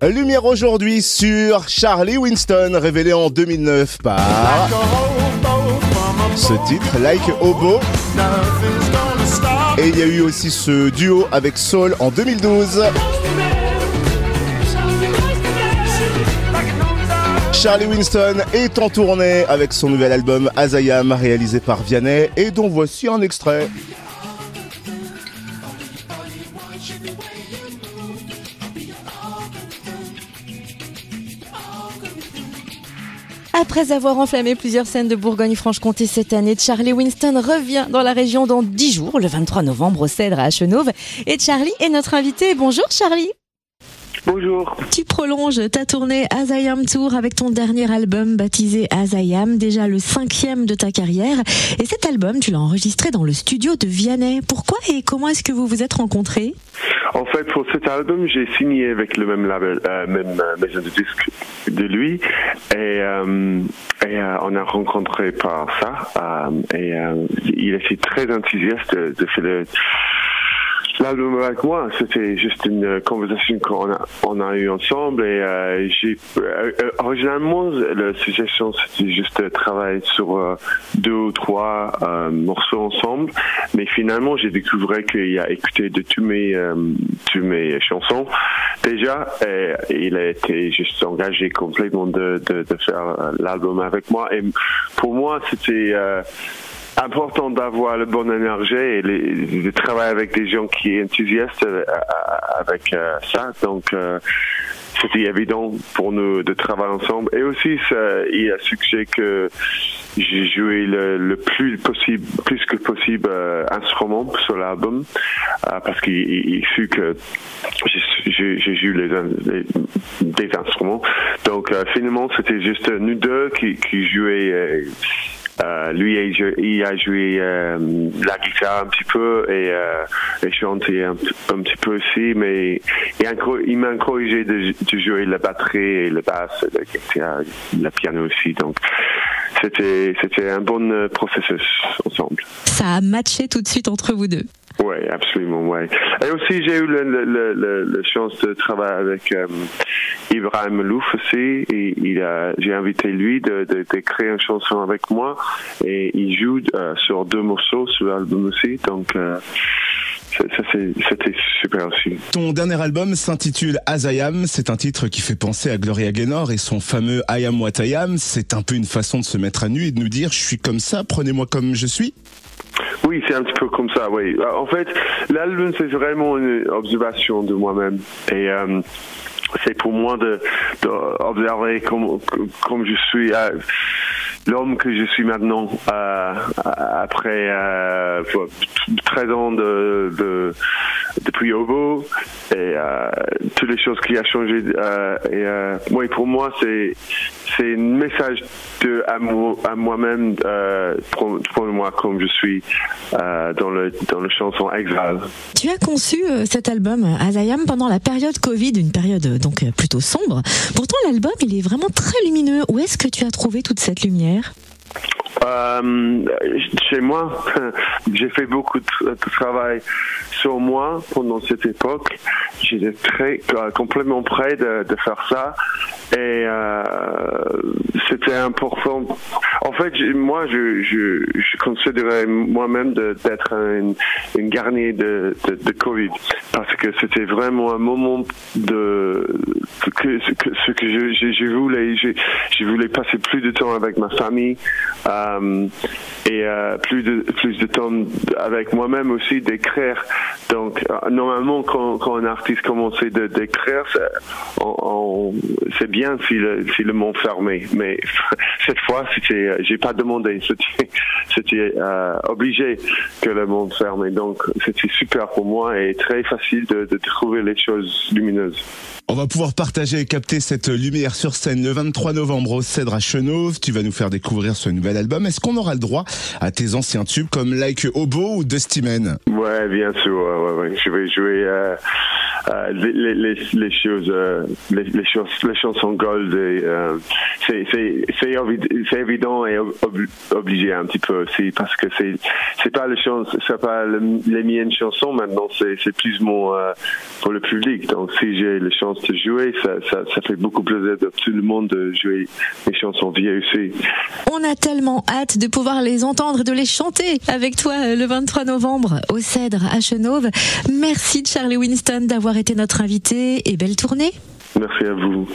Lumière aujourd'hui sur Charlie Winston, révélé en 2009 par ce titre, Like Obo. Et il y a eu aussi ce duo avec Soul en 2012. Charlie Winston est en tournée avec son nouvel album Azayam réalisé par Vianney et dont voici un extrait. Après avoir enflammé plusieurs scènes de Bourgogne-Franche-Comté cette année, Charlie Winston revient dans la région dans 10 jours, le 23 novembre au Cèdre à Chenauve. Et Charlie est notre invité. Bonjour Charlie. Bonjour. Tu prolonges ta tournée Azayam Tour avec ton dernier album baptisé Azayam, déjà le cinquième de ta carrière. Et cet album, tu l'as enregistré dans le studio de Vianney. Pourquoi et comment est-ce que vous vous êtes rencontrés? En fait, pour cet album, j'ai signé avec le même label, euh, même euh, maison de disque de lui, et, euh, et euh, on a rencontré par ça. et il était très enthousiaste de, de faire le L'album avec moi, c'était juste une euh, conversation qu'on a, on a eu ensemble et euh, j'ai euh, euh, originalement la suggestion c'était juste de travailler sur euh, deux ou trois morceaux ensemble, mais finalement j'ai découvert qu'il a écouté de tous mes tous mes chansons. Déjà et il a été juste engagé complètement de de, de faire l'album avec moi. Et pour moi c'était important d'avoir le bon énergie et de travailler avec des gens qui sont enthousiastes euh, avec euh, ça. Donc, euh, c'était évident pour nous de travailler ensemble. Et aussi, il a suggéré que j'ai joué le, plus possible, plus que possible, euh, instrument sur l'album, parce qu'il il, il fut que j'ai joué les, les- des instruments. Donc, euh, finalement, c'était juste nous deux qui, qui jouaient. Euh, lui, il il a joué euh, la guitare un petit peu et, euh, et chanté un, petit peu aussi, mais il, m'a encouragé de, de jouer la batterie et le basse, la guitare, le piano aussi. Donc, c'était c'était un bon euh, processus ensemble. Ça a matché tout de suite entre vous deux. Oui, absolument, ouais. Et aussi, j'ai eu la le, le, le, le chance de travailler avec euh, Ibrahim Louf aussi. Et il a, j'ai invité lui de, de, de une chanson avec moi. Et il joue euh, sur deux morceaux sur l'album aussi. Donc, euh, c'était super aussi. Ton dernier album s'intitule Azayam, c'est un titre qui fait penser à Gloria Gaynor et son fameux I am what I am, c'est un peu une façon de se mettre à nu et de nous dire je suis comme ça, prenez-moi comme je suis. Oui, c'est un petit peu comme ça, oui. En fait, l'album, c'est vraiment une observation de moi-même. Et euh, c'est pour moi de, de observer comme, comme je suis, euh, l'homme que je suis maintenant, euh, après euh, 13 ans de, de, depuis Obo, et euh, toutes les choses qui a changé. Euh, et euh, pour moi, c'est c'est un message de à, à moi-même, euh, moi comme je suis euh, dans le dans le chanson Exile. Tu as conçu euh, cet album Azayam pendant la période Covid, une période euh, donc plutôt sombre. Pourtant, l'album, il est vraiment très lumineux. Où est-ce que tu as trouvé toute cette lumière? Euh, chez moi, j'ai fait beaucoup de, travail sur moi pendant cette époque. J'étais très euh, complètement prêt de, de faire ça et euh, c'était important. En fait, moi, je, je, je considérais moi-même d'être un, une garnier de, de, de Covid parce que c'était vraiment un moment de que, que, ce que je, je, je voulais. Je, je voulais passer plus de temps avec ma famille. Euh, et euh, plus de plus de temps avec moi-même aussi d'écrire. Donc euh, normalement quand, quand un artiste commence d'écrire, c'est- bien si le le fermé. Mais cette fois c'était j'ai pas demandé, c'était c'était euh, obligé que le monde ferme. Et donc c'était super pour moi et très facile de, de trouver les choses lumineuses. On va pouvoir partager et capter cette lumière sur scène le 23 novembre au Cèdre à Chenauve. Tu vas nous faire découvrir ce nouvel album. Est-ce qu'on aura le droit à tes anciens tubes comme Like Obo ou Dusty Man? Ouais, bien sûr. Ouais, ouais, ouais. Je vais jouer euh, euh, les, les, les, choses, euh, les, les, chansons gold, euh, c'est évident et obligé un petit peu aussi parce que c'est c'est pas les c'est pas les miennes chansons maintenant, c'est plus mon pour le public. Donc si j'ai les chances de jouer, ça, ça, ça fait beaucoup plaisir de tout le monde de jouer les chansons vieilles aussi. On a tellement hâte de pouvoir les entendre, de les chanter avec toi le 23 novembre au Cèdre à Chenauve. Merci Charlie Winston d'avoir été notre invité et belle tournée. Merci à vous.